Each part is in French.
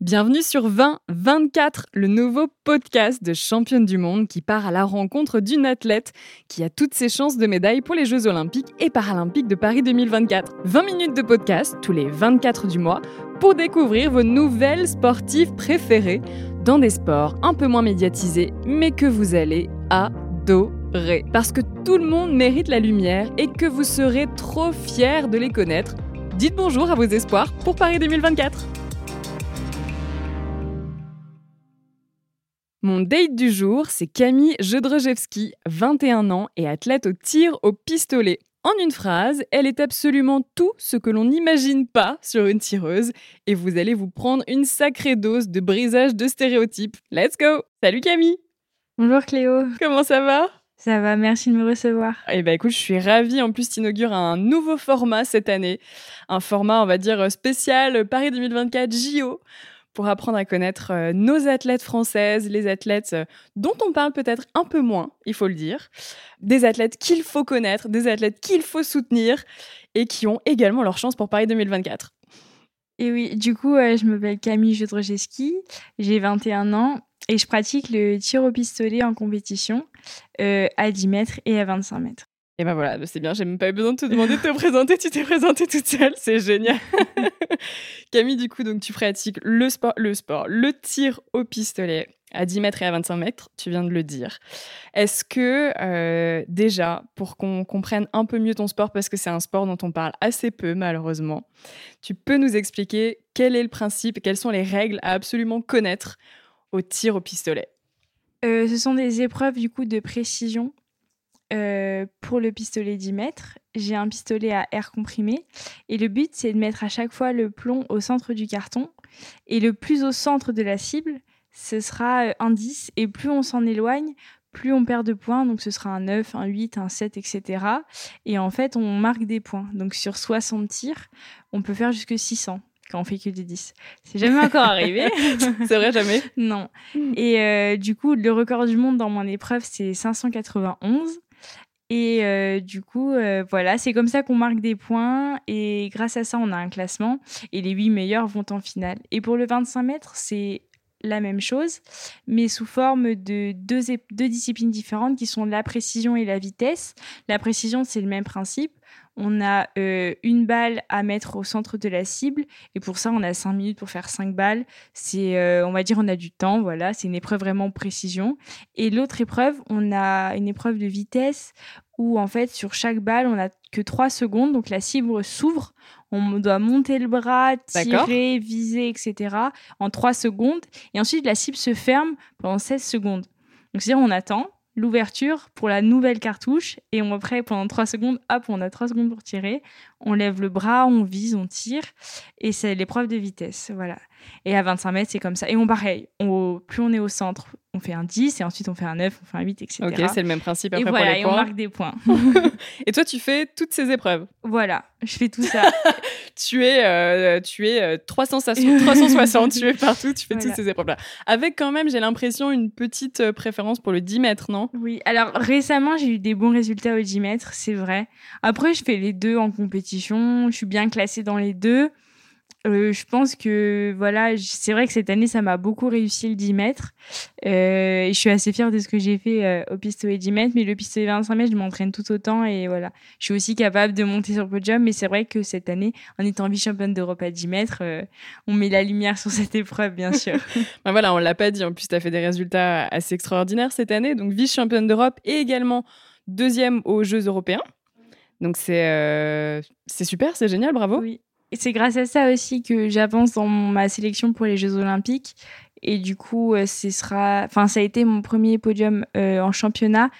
Bienvenue sur 2024, le nouveau podcast de championne du monde qui part à la rencontre d'une athlète qui a toutes ses chances de médaille pour les Jeux olympiques et paralympiques de Paris 2024. 20 minutes de podcast tous les 24 du mois pour découvrir vos nouvelles sportives préférées dans des sports un peu moins médiatisés mais que vous allez adorer. Parce que tout le monde mérite la lumière et que vous serez trop fiers de les connaître. Dites bonjour à vos espoirs pour Paris 2024. Mon date du jour, c'est Camille Jedrzejewski, 21 ans et athlète au tir au pistolet. En une phrase, elle est absolument tout ce que l'on n'imagine pas sur une tireuse et vous allez vous prendre une sacrée dose de brisage de stéréotypes. Let's go Salut Camille Bonjour Cléo Comment ça va? Ça va, merci de me recevoir. Eh ben écoute, je suis ravie. En plus, tu inaugures un nouveau format cette année. Un format, on va dire, spécial Paris 2024 JO pour apprendre à connaître euh, nos athlètes françaises, les athlètes euh, dont on parle peut-être un peu moins, il faut le dire, des athlètes qu'il faut connaître, des athlètes qu'il faut soutenir et qui ont également leur chance pour Paris 2024. Et oui, du coup, euh, je m'appelle Camille Jedrzejewski, j'ai 21 ans et je pratique le tir au pistolet en compétition à 10 mètres et à 25 mètres. Et ben voilà, c'est bien, j'ai même pas eu besoin de te demander de te présenter, tu t'es présentée toute seule, c'est génial. Camille, du coup, donc tu pratiques le sport, le sport, le tir au pistolet à 10 mètres et à 25 mètres, tu viens de le dire. Est-ce que euh, déjà, pour qu'on comprenne un peu mieux ton sport, parce que c'est un sport dont on parle assez peu malheureusement, tu peux nous expliquer quel est le principe et quelles sont les règles à absolument connaître au tir au pistolet? Euh, Ce sont des épreuves du coup de précision euh, pour le pistolet 10 mètres, j'ai un pistolet à air comprimé et le but c'est de mettre à chaque fois le plomb au centre du carton et le plus au centre de la cible, ce sera euh, un 10 et plus on s'en éloigne, plus on perd de points, donc ce sera un 9, un 8, un 7, etc. Et en fait, on marque des points. Donc sur 60 tirs, on peut faire jusque 600 quand on fait que des 10. C'est jamais encore arrivé. c'est vrai, jamais Non. Et euh, du coup, le record du monde dans mon épreuve, c'est 591. Et euh, du coup, euh, voilà, c'est comme ça qu'on marque des points. Et grâce à ça, on a un classement. Et les 8 meilleurs vont en finale. Et pour le 25 mètres, c'est la même chose, mais sous forme de deux, deux disciplines différentes qui sont la précision et la vitesse. La précision, c'est le même principe on a euh, une balle à mettre au centre de la cible et pour ça on a cinq minutes pour faire cinq balles. C'est, euh, on va dire, on a du temps, voilà, c'est une épreuve vraiment précision. Et l'autre épreuve, on a une épreuve de vitesse où en fait sur chaque balle on a que trois secondes, donc la cible s'ouvre, on doit monter le bras, tirer, viser, etc. en trois secondes et ensuite la cible se ferme pendant 16 secondes. Donc c'est-à-dire on attend l'ouverture pour la nouvelle cartouche et on après pendant 3 secondes, hop, on a 3 secondes pour tirer. On lève le bras, on vise, on tire et c'est l'épreuve de vitesse, voilà. Et à 25 mètres, c'est comme ça. Et on pareil, plus on est au centre, on fait un 10 et ensuite on fait un 9, on fait un 8, etc. Ok, c'est le même principe après et voilà, pour les et on marque des points. et toi, tu fais toutes ces épreuves Voilà, je fais tout ça. tu es, euh, tu es 360, 360 tu es partout, tu fais toutes ces épreuves-là. Avec quand même, j'ai l'impression, une petite euh, préférence pour le 10 mètres, non? Oui, alors récemment, j'ai eu des bons résultats au 10 mètres, c'est vrai. Après, je fais les deux en compétition, je suis bien classée dans les deux. Euh, je pense que voilà, c'est vrai que cette année, ça m'a beaucoup réussi le 10 mètres. Euh, et je suis assez fière de ce que j'ai fait euh, au pistolet 10 mètres. Mais le pistolet 25 mètres, je m'entraîne tout autant. Et voilà, je suis aussi capable de monter sur le podium. Mais c'est vrai que cette année, en étant vice-championne d'Europe à 10 mètres, on met la lumière sur cette épreuve, bien sûr. ben voilà, on l'a pas dit. En plus, tu as fait des résultats assez extraordinaires cette année. Donc, vice-championne d'Europe et également deuxième aux Jeux européens. Donc, c'est c'est super, c'est génial, bravo. Oui c'est grâce à ça aussi que j'avance dans ma sélection pour les Jeux Olympiques. Et du coup, euh, ce sera, enfin, ça a été mon premier podium euh, en championnat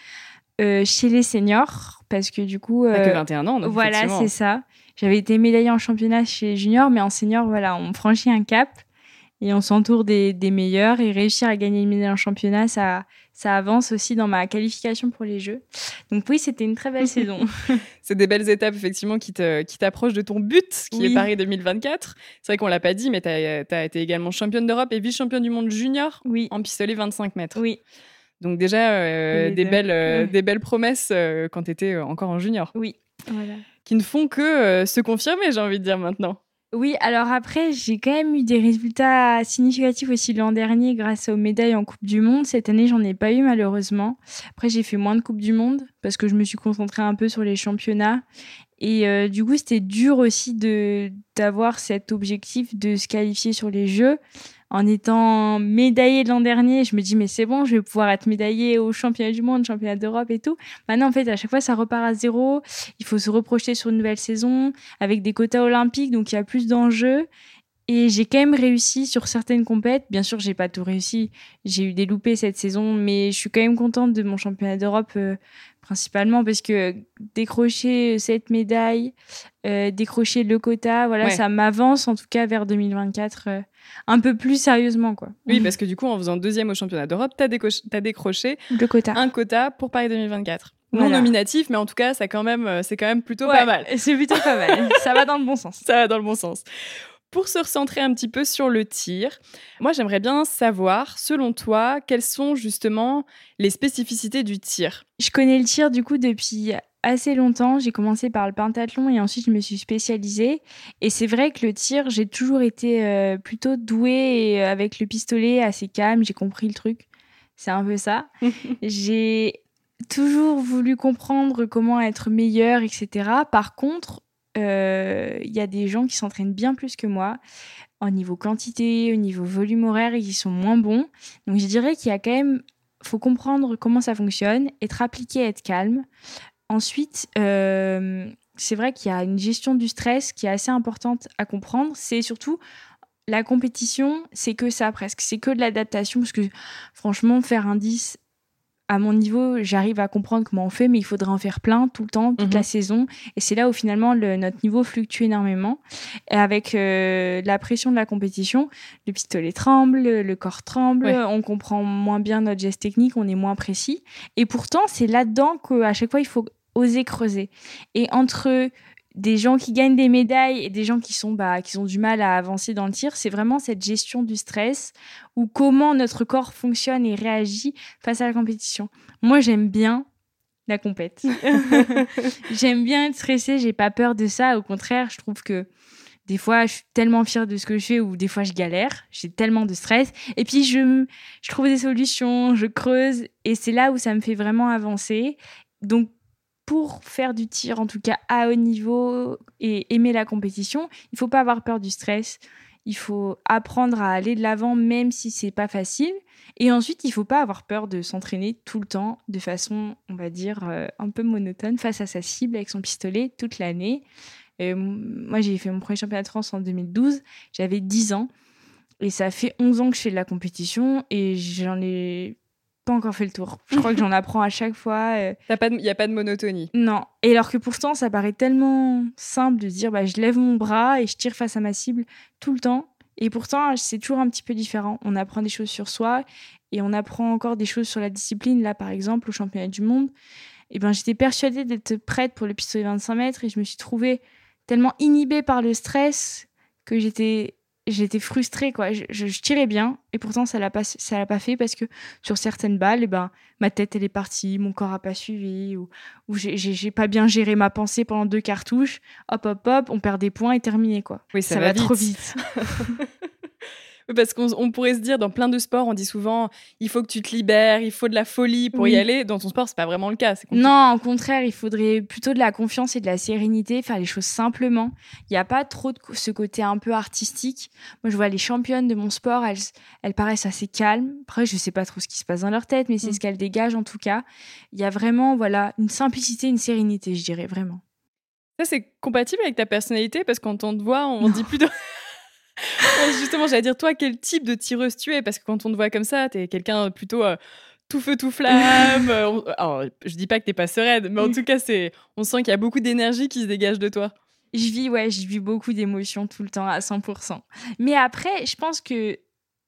euh, chez les seniors, parce que du coup, que 21 ans, donc voilà, c'est ça. J'avais été médaillée en championnat chez les juniors, mais en senior, voilà, on franchit un cap et on s'entoure des, des, meilleurs et réussir à gagner une médaille en championnat, ça, ça avance aussi dans ma qualification pour les Jeux. Donc oui, c'était une très belle saison. C'est des belles étapes effectivement qui t'approchent de ton but, qui est Paris 2024. C'est vrai qu'on l'a pas dit, mais tu as, été également championne d'Europe et vice-championne du monde junior oui. en pistolet 25 mètres. Oui. Donc déjà, euh, des, belles, euh, des belles promesses euh, quand tu étais encore en junior. Oui, voilà. Qui ne font que se confirmer, j'ai envie de dire maintenant. Oui, alors après, j'ai quand même eu des résultats significatifs aussi l'an dernier grâce aux médailles en Coupe du Monde. Cette année, j'en ai pas eu malheureusement. Après, j'ai fait moins de Coupe du Monde parce que je me suis concentrée un peu sur les championnats. Et euh, du coup, c'était dur aussi de d'avoir cet objectif de se qualifier sur les Jeux en étant médaillée l'an dernier, je me dis mais c'est bon, je vais pouvoir être médaillée au championnat du monde, championnat d'Europe et tout. Maintenant en fait à chaque fois ça repart à zéro, il faut se reprojeter sur une nouvelle saison avec des quotas olympiques donc il y a plus d'enjeux et j'ai quand même réussi sur certaines compètes. Bien sûr, j'ai pas tout réussi. J'ai eu des loupés cette saison, mais je suis quand même contente de mon championnat d'Europe euh, principalement parce que décrocher cette médaille, euh, décrocher le quota, voilà, ça m'avance en tout cas vers 2024 euh, un peu plus sérieusement. quoi. Oui, parce que du coup, en faisant deuxième au championnat d'Europe, tu as, décroché le quota. un quota pour Paris 2024. Non nominatif, mais en tout cas, ça quand même, c'est quand même plutôt pas mal. C'est plutôt pas mal. ça va dans le bon sens. Ça va dans le bon sens. Pour se recentrer un petit peu sur le tir, moi j'aimerais bien savoir, selon toi, quelles sont justement les spécificités du tir? Je connais le tir du coup depuis assez longtemps. J'ai commencé par le pentathlon et ensuite je me suis spécialisée. Et c'est vrai que le tir, j'ai toujours été euh, plutôt douée et euh, avec le pistolet assez calme. J'ai compris le truc. C'est un peu ça. j'ai toujours voulu comprendre comment être meilleure, etc. Par contre, euh, il y a des gens qui s'entraînent bien plus que moi au niveau quantité, au niveau volume horaire et qui sont moins bons. Donc je dirais qu'il y a quand même, faut comprendre comment ça fonctionne, être appliqué, être calme. Ensuite, euh, c'est vrai qu'il y a une gestion du stress qui est assez importante à comprendre. C'est surtout la compétition, c'est que ça presque, c'est que de l'adaptation parce que franchement, faire un 10 à mon niveau, j'arrive à comprendre comment on fait, mais il faudrait en faire plein tout le temps, toute la mhm. saison. Et c'est là où finalement le, notre niveau fluctue énormément. Et avec euh, la pression de la compétition, le pistolet tremble, le corps tremble, on comprend moins bien notre geste technique, on est moins précis. Et pourtant, c'est là-dedans qu'à chaque fois, il faut oser creuser. Et entre des gens qui gagnent des médailles et des gens qui sont bah, qui ont du mal à avancer dans le tir, c'est vraiment cette gestion du stress ou comment notre corps fonctionne et réagit face à la compétition. Moi, j'aime bien la compète. j'aime bien être stressée, j'ai pas peur de ça. Au contraire, je trouve que des fois, je suis tellement fière de ce que je fais ou des fois, je galère. J'ai tellement de stress. Et puis, je, je trouve des solutions, je creuse et c'est là où ça me fait vraiment avancer. Donc, pour faire du tir, en tout cas à haut niveau et aimer la compétition, il faut pas avoir peur du stress. Il faut apprendre à aller de l'avant même si c'est pas facile. Et ensuite, il faut pas avoir peur de s'entraîner tout le temps de façon, on va dire, euh, un peu monotone face à sa cible avec son pistolet toute l'année. moi, j'ai fait mon premier championnat de France en 2012. J'avais 10 ans. Et ça fait 11 ans que je fais de la compétition et j'en ai pas encore fait le tour. Je crois que j'en apprends à chaque fois. Il euh. n'y a pas de monotonie. Non. Et alors que pourtant, ça paraît tellement simple de dire bah, je lève mon bras et je tire face à ma cible tout le temps. Et pourtant, c'est toujours un petit peu différent. On apprend des choses sur soi et on apprend encore des choses sur la discipline. Là, par exemple, au championnat du monde, et eh ben, j'étais persuadée d'être prête pour le pistolet 25 mètres et je me suis trouvée tellement inhibée par le stress que j'étais j'étais frustrée quoi. Je, je, tirais bien et pourtant ça l'a pas ça l'a pas fait parce que sur certaines balles eh ben ma tête elle est partie mon corps a pas suivi ou, ou j'ai pas bien géré ma pensée pendant deux cartouches. Hop hop hop on perd des points et terminé quoi. Oui ça, va, trop vite Parce qu'on pourrait se dire, dans plein de sports, on dit souvent, il faut que tu te libères, il faut de la folie pour y aller. Dans ton sport, c'est pas vraiment le cas. Non, au contraire, il faudrait plutôt de la confiance et de la sérénité, faire les choses simplement. Il n'y a pas trop de ce côté un peu artistique. Moi, je vois les championnes de mon sport, elles, elles paraissent assez calmes. Après, je sais pas trop ce qui se passe dans leur tête, mais c'est mm. ce qu'elles dégagent en tout cas. Il y a vraiment, voilà, une simplicité, une sérénité, je dirais vraiment. Ça, c'est compatible avec ta personnalité parce qu'on te voit, on dit plus de. Justement, j'allais dire, toi, quel type de tireuse tu es? Parce que quand on te voit comme ça, tu es quelqu'un plutôt euh, tout feu, tout flamme. Euh, alors, je dis pas que t'es pas sereine, mais en tout cas, c'est, on sent qu'il y a beaucoup d'énergie qui se dégage de toi. Je vis, ouais, je vis beaucoup d'émotions tout le temps à 100%. Mais après, je pense que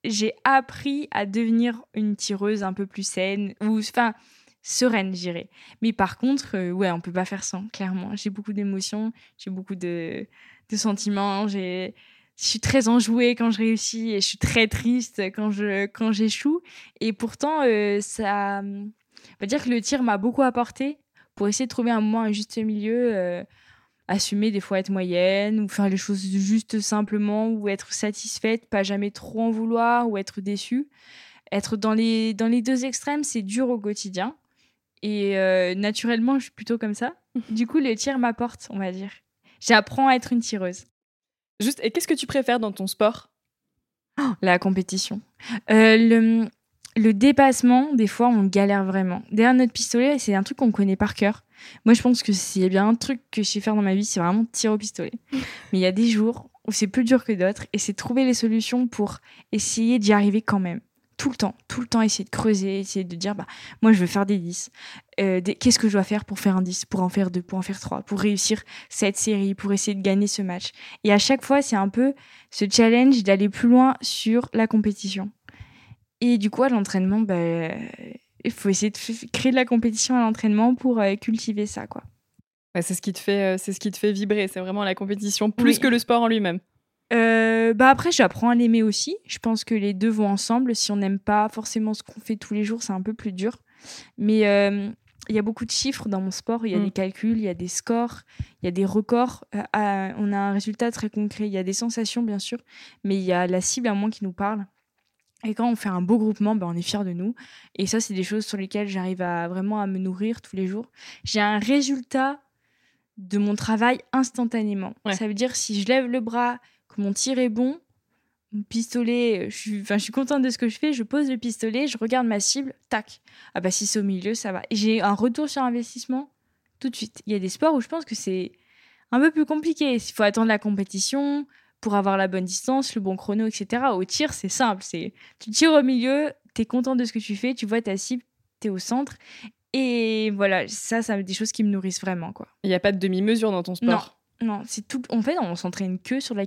j'ai appris à devenir une tireuse un peu plus saine, ou enfin sereine, j'irais. Mais par contre, euh, ouais, on peut pas faire sans, clairement. J'ai beaucoup d'émotions, j'ai beaucoup de, de sentiments, j'ai je suis très enjouée quand je réussis et je suis très triste quand je quand j'échoue et pourtant euh, ça on va dire que le tir m'a beaucoup apporté pour essayer de trouver un moment un juste milieu euh, assumer des fois être moyenne ou faire les choses juste simplement ou être satisfaite, pas jamais trop en vouloir ou être déçue. Être dans les, dans les deux extrêmes, c'est dur au quotidien. Et euh, naturellement, je suis plutôt comme ça. Du coup, le tir m'apporte, on va dire. J'apprends à être une tireuse. Juste, et qu'est-ce que tu préfères dans ton sport? Oh, La compétition. Euh, le, le dépassement, des fois, on galère vraiment. Derrière notre pistolet, c'est un truc qu'on connaît par cœur. Moi, je pense que s'il y a bien un truc que je sais faire dans ma vie, c'est vraiment tirer au pistolet. Mais il y a des jours où c'est plus dur que d'autres et c'est trouver les solutions pour essayer d'y arriver quand même. Tout le temps, tout le temps, essayer de creuser, essayer de dire, bah, moi, je veux faire des 10. Euh, Qu'est-ce que je dois faire pour faire un 10, pour en faire deux, pour en faire trois, pour réussir cette série, pour essayer de gagner ce match? Et à chaque fois, c'est un peu ce challenge d'aller plus loin sur la compétition. Et du coup, à l'entraînement, bah, il faut essayer de créer de la compétition à l'entraînement pour euh, cultiver ça, quoi. c'est ce qui te fait, euh, c'est ce qui te fait vibrer. C'est vraiment la compétition plus que le sport en lui-même. Euh, bah après, j'apprends à l'aimer aussi. Je pense que les deux vont ensemble. Si on n'aime pas forcément ce qu'on fait tous les jours, c'est un peu plus dur. Mais il y a beaucoup de chiffres dans mon sport. Il y a mm. des calculs, il y a des scores, il y a des records. on a un résultat très concret. Il y a des sensations, bien sûr, mais il y a la cible à moi qui nous parle. Et quand on fait un beau groupement, ben on est fier de nous. Et ça, c'est des choses sur lesquelles j'arrive à vraiment à me nourrir tous les jours. J'ai un résultat de mon travail instantanément. Ça veut dire si je lève le bras, que mon tir est bon, mon pistolet, je suis, enfin, je suis contente de ce que je fais, je pose le pistolet, je regarde ma cible, tac. Ah bah si c'est au milieu, ça va. J'ai un retour sur investissement tout de suite. Il y a des sports où je pense que c'est un peu plus compliqué. Il faut attendre la compétition, pour avoir la bonne distance, le bon chrono, etc. Au tir, c'est simple. C'est tu tires au milieu, tu es content de ce que tu fais, tu vois ta cible, tu es au centre. Et voilà, ça, ça des choses qui me nourrissent vraiment. quoi. Il n'y a pas de demi-mesure dans ton sport? Non, non c'est tout. En fait, on s'entraîne que sur la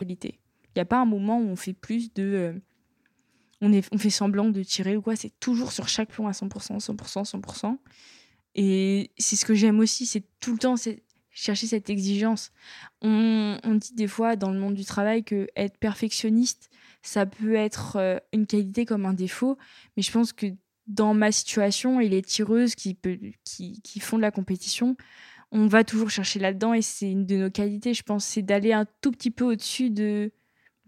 Il n'y a pas un moment où on fait plus de. Euh, on, est, on fait semblant de tirer ou quoi. C'est toujours sur chaque plomb à 100%, 100%, 100%. Et c'est ce que j'aime aussi, c'est tout le temps chercher cette exigence. On, on, dit des fois dans le monde du travail que être perfectionniste, ça peut être euh, une qualité comme un défaut. Mais je pense que dans ma situation et les tireuses qui, peut, qui, qui font de la compétition, on va toujours chercher là-dedans et c'est une de nos qualités, je pense, c'est d'aller un tout petit peu au-dessus de,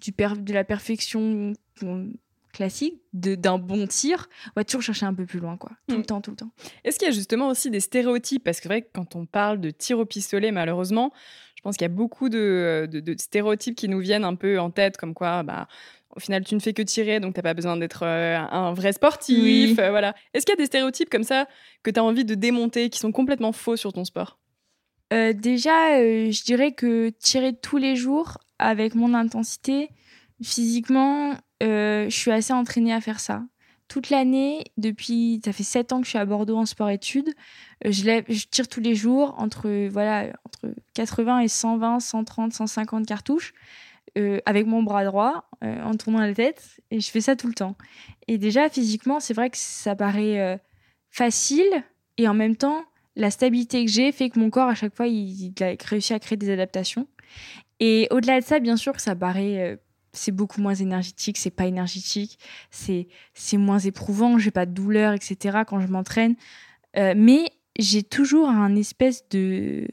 du de la perfection classique, d'un bon tir. On va toujours chercher un peu plus loin, quoi. Tout le mm. temps, tout le temps. Est-ce qu'il y a justement aussi des stéréotypes? Parce que c'est vrai que quand on parle de tir au pistolet, malheureusement, je pense qu'il y a beaucoup de, stéréotypes qui nous viennent un peu en tête, comme quoi, bah, au final, tu ne fais que tirer, donc tu n'as pas besoin d'être euh, un vrai sportif. Euh, voilà. Est-ce qu'il y a des stéréotypes comme ça que tu as envie de démonter, qui sont complètement faux sur ton sport? Euh, déjà, euh, je dirais que tirer tous les jours avec mon intensité, physiquement, euh, je suis assez entraînée à faire ça. Toute l'année, depuis, ça fait 7 ans que je suis à Bordeaux en sport-études, je, je, tire tous les jours entre, voilà, entre 80 et 120, 130, 150 cartouches. avec mon bras droit en tournant la tête et je fais ça tout le temps. Et déjà physiquement, c'est vrai que ça paraît facile et en même temps, la stabilité que j'ai fait que mon corps, à chaque fois, il, a réussi à créer des adaptations. Et au-delà de ça, bien sûr ça paraît, euh, c'est beaucoup moins énergétique, c'est pas énergétique, c'est moins éprouvant, j'ai pas de douleur, etc. quand je m'entraîne. Euh, mais j'ai toujours un espèce de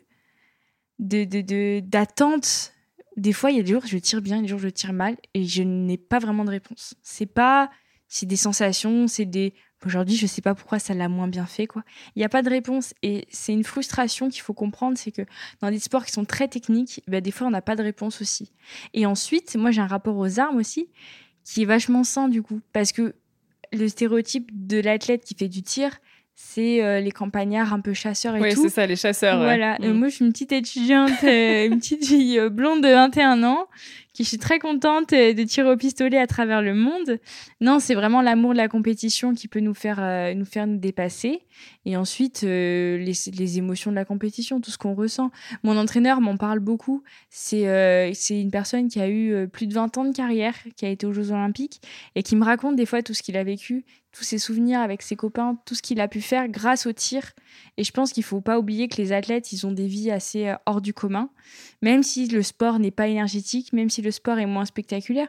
d'attente. De, des fois, il y a des jours je tire bien, des jours je tire mal, et je n'ai pas vraiment de réponse. C'est pas, c'est des sensations, c'est des Aujourd'hui, je ne sais pas pourquoi ça l'a moins bien fait, quoi. Il n'y a pas de réponse et c'est une frustration qu'il faut comprendre, c'est que dans des sports qui sont très techniques, bah, des fois on n'a pas de réponse aussi. Et ensuite, moi j'ai un rapport aux armes aussi qui est vachement sain du coup, parce que le stéréotype de l'athlète qui fait du tir, c'est euh, les campagnards un peu chasseurs et tout. Oui, c'est ça, les chasseurs. Voilà. Mm. moi, je suis une petite étudiante, euh, une petite fille euh, blonde de 21 ans je suis très contente de tirer au pistolet à travers le monde. Non, c'est vraiment l'amour de la compétition qui peut nous faire euh, nous faire nous dépasser. Et ensuite, euh, les, les, émotions de la compétition, tout ce qu'on ressent. Mon entraîneur m'en parle beaucoup. C'est euh, c'est une personne qui a eu plus de 20 ans de carrière, qui a été aux Jeux Olympiques et qui me raconte des fois tout ce qu'il a vécu, tous ses souvenirs avec ses copains, tout ce qu'il a pu faire grâce au tir. Et je pense qu'il faut pas oublier que les athlètes, ils ont des vies assez hors du commun. Même si le sport n'est pas énergétique, même si le sport est moins spectaculaire.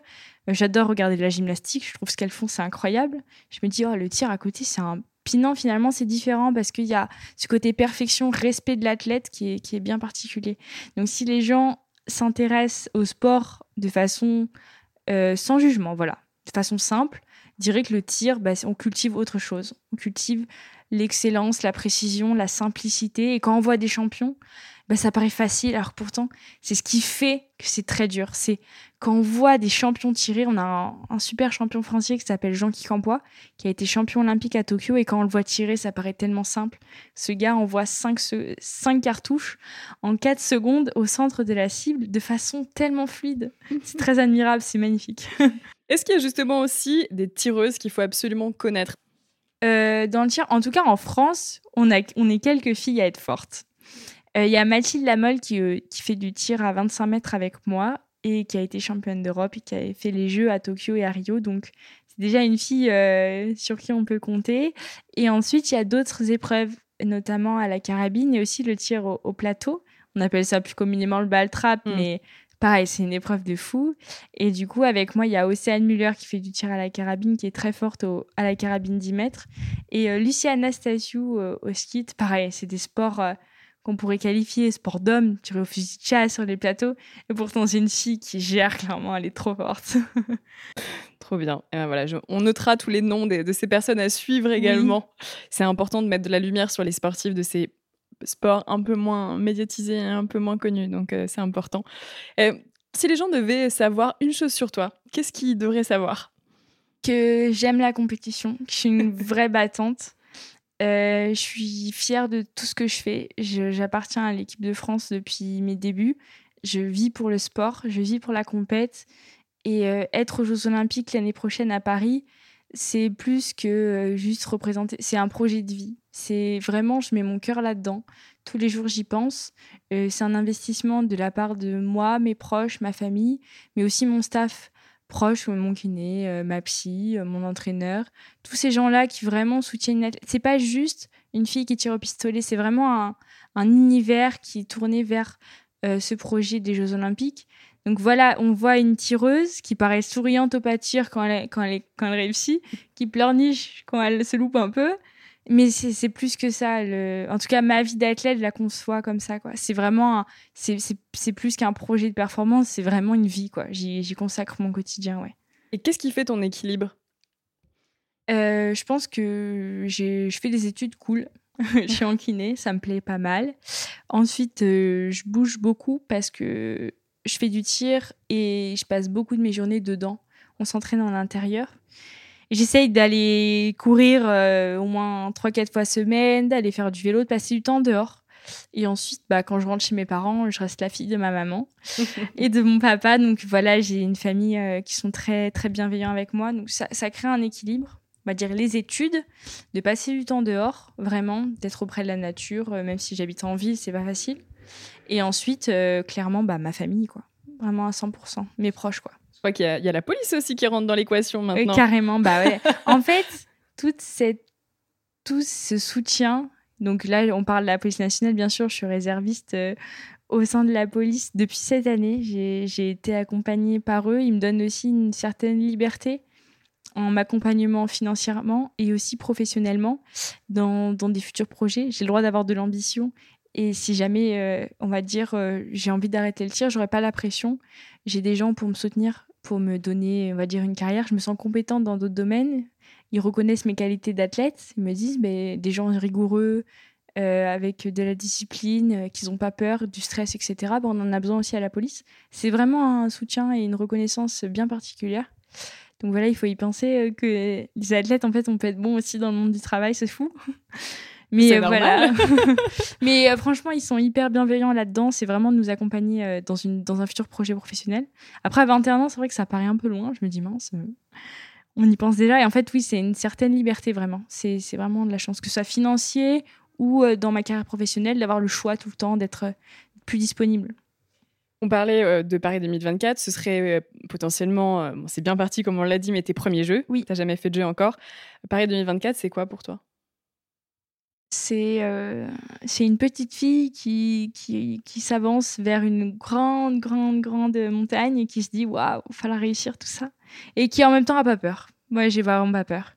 J'adore regarder de la gymnastique, je trouve ce qu'elles font, c'est incroyable. Je me dis, oh, le tir à côté, c'est un Pinant, finalement, c'est différent parce qu'il y a ce côté perfection, respect de l'athlète qui est, qui est bien particulier. Donc, si les gens s'intéressent au sport de façon euh, sans jugement, voilà, de façon simple, dirais que le tir, bah, on cultive autre chose. On cultive l'excellence, la précision, la simplicité. Et quand on voit des champions, bah, ça paraît facile, alors pourtant, c'est ce qui fait que c'est très dur. C'est quand on voit des champions tirer, on a un, super champion français qui s'appelle Jean Kikampois, qui a été champion olympique à Tokyo, et quand on le voit tirer, ça paraît tellement simple. Ce gars envoie 5, 5 cartouches en 4 secondes au centre de la cible de façon tellement fluide. C'est très admirable, c'est magnifique. Est-ce qu'il y a justement aussi des tireuses qu'il faut absolument connaître? Euh, Dans le tir, en tout cas en France, on, a, on est quelques filles à être fortes. Il euh, y a Mathilde Lamolle qui, euh, qui fait du tir à 25 mètres avec moi et qui a été championne d'Europe et qui a fait les Jeux à Tokyo et à Rio. Donc, c'est déjà une fille sur qui on peut compter. Et ensuite, il y a d'autres épreuves, notamment à la carabine et aussi le tir au, plateau. On appelle ça plus communément le ball trap, mm. mais pareil, c'est une épreuve de fou. Et du coup, avec moi, il y a Océane Muller qui fait du tir à la carabine, qui est très forte à la carabine 10 mètres. Et euh, Lucie Anastasiou au ski, pareil, c'est des sports qu'on pourrait qualifier sport d'homme, tirer au fusil de chasse sur les plateaux. Et pourtant, c'est une fille qui gère clairement, elle est trop forte. trop bien. Et ben voilà, on notera tous les noms de, ces personnes à suivre également. C'est important de mettre de la lumière sur les sportifs de ces sports un peu moins médiatisés, un peu moins connus. Donc, euh, c'est important. si les gens devaient savoir une chose sur toi, qu'est-ce qu'ils devraient savoir? Que j'aime la compétition, que je suis une vraie battante euh, je suis fière de tout ce que je fais. J'appartiens à l'équipe de France depuis mes débuts. Je vis pour le sport, je vis pour la compète. Et euh, être aux Jeux Olympiques l'année prochaine à Paris, c'est plus que euh, juste représenter. C'est un projet de vie. C'est vraiment, je mets mon cœur là-dedans. Tous les jours, j'y pense. c'est un investissement de la part de moi, mes proches, ma famille, mais aussi mon staff proche, mon kiné, euh, ma psy, euh, mon entraîneur, tous ces gens-là qui vraiment soutiennent C'est pas juste une fille qui tire au pistolet, c'est vraiment un, univers qui est tourné vers euh, ce projet des Jeux Olympiques. Donc voilà, on voit une tireuse qui paraît souriante au pas quand elle, quand, elle, quand elle réussit, qui pleurniche quand elle se loupe un peu, mais c'est plus que ça. Le... En tout cas, ma vie d'athlète, je la conçois comme ça. C'est vraiment. C'est plus qu'un projet de performance, c'est vraiment une vie. quoi. J'y consacre mon quotidien. ouais. Et qu'est-ce qui fait ton équilibre? Euh, Je pense que je fais des études cool. je suis en kiné, ça me plaît pas mal. Ensuite, euh, je bouge beaucoup parce que je fais du tir et je passe beaucoup de mes journées dedans. On s'entraîne en intérieur. J'essaye d'aller courir euh, au moins 3-4 fois semaine, d'aller faire du vélo, de passer du temps dehors. Et ensuite, bah, quand je rentre chez mes parents, je reste la fille de ma maman et de mon papa. Donc voilà, j'ai une famille euh, qui sont très, très bienveillants avec moi. Donc ça, ça crée un équilibre. On va dire les études, de passer du temps dehors, vraiment, d'être auprès de la nature, euh, même si j'habite en ville, c'est pas facile. Et ensuite, clairement, bah, ma famille, quoi. Vraiment à 100%. Mes proches, quoi crois qu'il y, a la police aussi qui rentre dans l'équation maintenant. carrément, bah ouais. en fait, toute cette, tout ce soutien. Donc là, on parle de la police nationale, bien sûr, je suis réserviste euh, au sein de la police depuis cette année. J'ai été accompagnée par eux. Ils me donnent aussi une certaine liberté en m'accompagnement financièrement et aussi professionnellement dans, dans des futurs projets. J'ai le droit d'avoir de l'ambition. Et si jamais, euh, on va dire, euh, j'ai envie d'arrêter le tir, j'aurais pas la pression. J'ai des gens pour me soutenir pour me donner, on va dire, une carrière. Je me sens compétente dans d'autres domaines. Ils reconnaissent mes qualités d'athlète. Ils me disent, mais des gens rigoureux, euh, avec de la discipline, qu'ils n'ont pas peur, du stress, etc. on en a besoin aussi à la police. C'est vraiment un soutien et une reconnaissance bien particulière. Donc voilà, il faut y penser que les athlètes, en fait, on peut être bon aussi dans le monde du travail, c'est fou. Mais voilà. Mais franchement, ils sont hyper bienveillants là-dedans. C'est vraiment de nous accompagner dans, une, dans un futur projet professionnel. Après, à 21 ans, c'est vrai que ça paraît un peu loin. Je me dis, mince, on y pense déjà. Et en fait, oui, c'est une certaine liberté, vraiment. C'est vraiment de la chance, que ce soit financier ou dans ma carrière professionnelle, d'avoir le choix tout le temps d'être plus disponible. On parlait euh, de Paris 2024, ce serait euh, potentiellement, euh, c'est bien parti comme on l'a dit, mais tes premiers jeux. Oui. T'as jamais fait de jeu encore. Paris 2024, c'est quoi pour toi? C'est c'est une petite fille qui, qui, qui s'avance vers une grande, grande, grande montagne et qui se dit waouh, il va falloir réussir tout ça. Et qui en même temps a pas peur. Moi, j'ai vraiment pas peur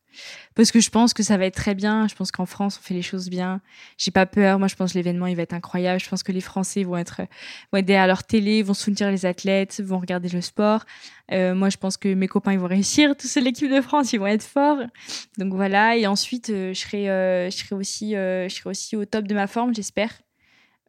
parce que je pense que ça va être très bien. Je pense qu'en France, on fait les choses bien. J'ai pas peur. Moi, je pense que l'événement, il va être incroyable. Je pense que les Français vont être, vont être derrière leur télé, vont soutenir les athlètes, vont regarder le sport. Euh, moi, je pense que mes copains, ils vont réussir. Tous ceux de l'équipe de France, ils vont être forts. Donc voilà. Et ensuite, euh, je serai, euh, je serai aussi, je serai aussi au top de ma forme, j'espère.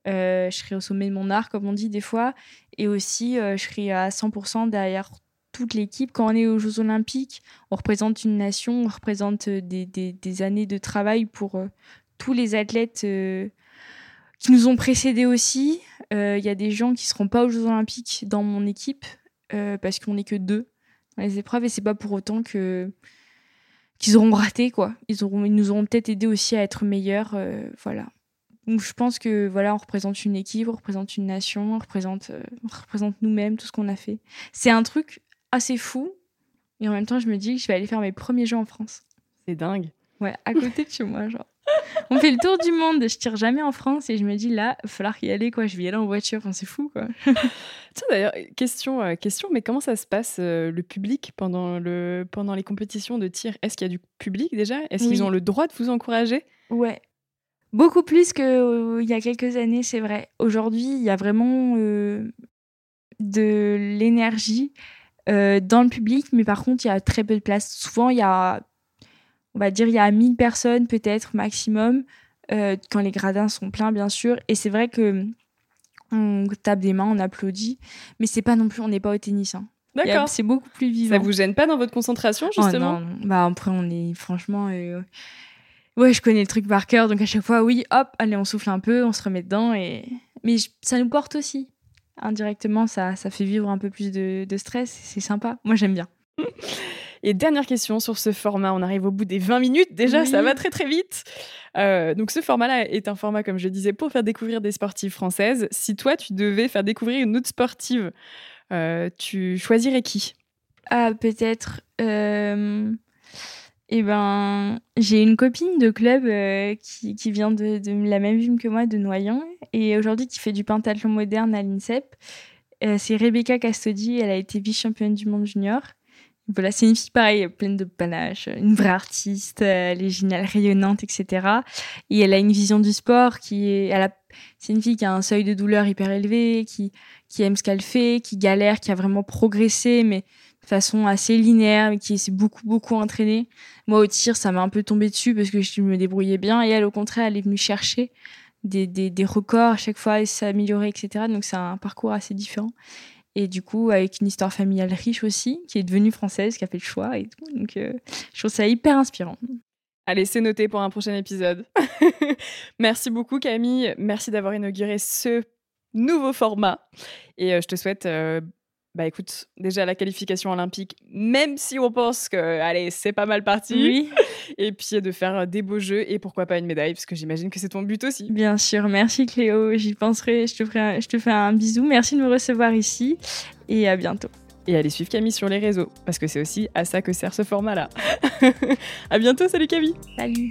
je serai au sommet de mon art, comme on dit des fois. Et aussi, je serai à 100% derrière toute l'équipe. Quand on est aux Jeux Olympiques, on représente une nation, on représente euh, des, années de travail pour euh, tous les athlètes euh, qui nous ont précédés aussi. Il y a des gens qui seront pas aux Jeux Olympiques dans mon équipe parce qu'on n'est que deux dans les épreuves et c'est pas pour autant que qu'ils auront raté quoi. Ils nous auront peut-être aidé aussi à être meilleurs, voilà. Donc je pense que voilà, on représente une équipe, on représente une nation, on représente, on représente nous-mêmes, tout ce qu'on a fait. C'est un truc assez fou. Et en même temps, je me dis que je vais aller faire mes premiers jeux en France. C'est dingue. Ouais, à côté de chez moi, genre. On fait le tour du monde, je tire jamais en France et je me dis là, il va falloir y aller quoi, je vais y aller en voiture, enfin, c'est fou quoi. Tiens d'ailleurs, question, euh, question, mais comment ça se passe euh, le public pendant, le, pendant les compétitions de tir? Est-ce qu'il y a du public déjà? Est-ce qu'ils ont le droit de vous encourager? Ouais, beaucoup plus qu'il euh, y a quelques années, c'est vrai. Aujourd'hui, il y a vraiment de l'énergie. Euh, dans le public, mais par contre, il y a très peu de place. Souvent, il y a, on va dire, il y a 1000 personnes peut-être maximum, euh, quand les gradins sont pleins, bien sûr. Et c'est vrai que on tape des mains, on applaudit, mais c'est pas non plus, on n'est pas au tennis. Hein. D'accord. C'est beaucoup plus vivant. Ça vous gêne pas dans votre concentration, oh justement? Bah après, on est franchement. Euh, ouais, je connais le truc par cœur, donc à chaque fois, oui, hop, allez, on souffle un peu, on se remet dedans, et mais ça nous porte aussi indirectement, ça, ça fait vivre un peu plus de, stress. C'est sympa. Moi, j'aime bien. Et dernière question sur ce format, on arrive au bout des 20 minutes déjà, ça va très très vite. Euh, donc ce format-là est un format, comme je disais, pour faire découvrir des sportives françaises. Si toi, tu devais faire découvrir une autre sportive, euh, tu choisirais qui? Ah, peut-être... Euh, eh ben, j'ai une copine de club euh, qui, qui, vient de, de, la même ville que moi, de Noyon, et aujourd'hui qui fait du pentathlon moderne à l'INSEP. Euh, c'est Rebecca Castodi, elle a été vice-championne du monde junior. Voilà, c'est une fille pareille, pleine de panache, une vraie artiste, elle est géniale, rayonnante, etc. Et elle a une vision du sport qui est, elle c'est une fille qui a un seuil de douleur hyper élevé, qui, qui aime ce qu'elle fait, qui galère, qui a vraiment progressé, mais façon assez linéaire, mais qui s'est beaucoup, beaucoup entraînée. Moi, au tir, ça m'a un peu tombé dessus parce que je me débrouillais bien. Et elle, au contraire, elle est venue chercher des, des, des records à chaque fois et s'améliorer, etc. Donc, c'est un parcours assez différent. Et du coup, avec une histoire familiale riche aussi, qui est devenue française, qui a fait le choix et tout. Donc, euh, je trouve ça hyper inspirant. Allez, c'est noté pour un prochain épisode. Merci beaucoup, Camille. Merci d'avoir inauguré ce nouveau format. Et euh, je te souhaite euh, bah écoute, déjà la qualification olympique, même si on pense que, allez, c'est pas mal parti. Oui. Et puis de faire des beaux jeux et pourquoi pas une médaille, parce que j'imagine que c'est ton but aussi. Bien sûr, merci Cléo, j'y penserai, je te, ferai je te fais un bisou, merci de me recevoir ici et à bientôt. Et allez suivre Camille sur les réseaux, parce que c'est aussi à ça que sert ce format-là. à bientôt, salut Camille. Salut.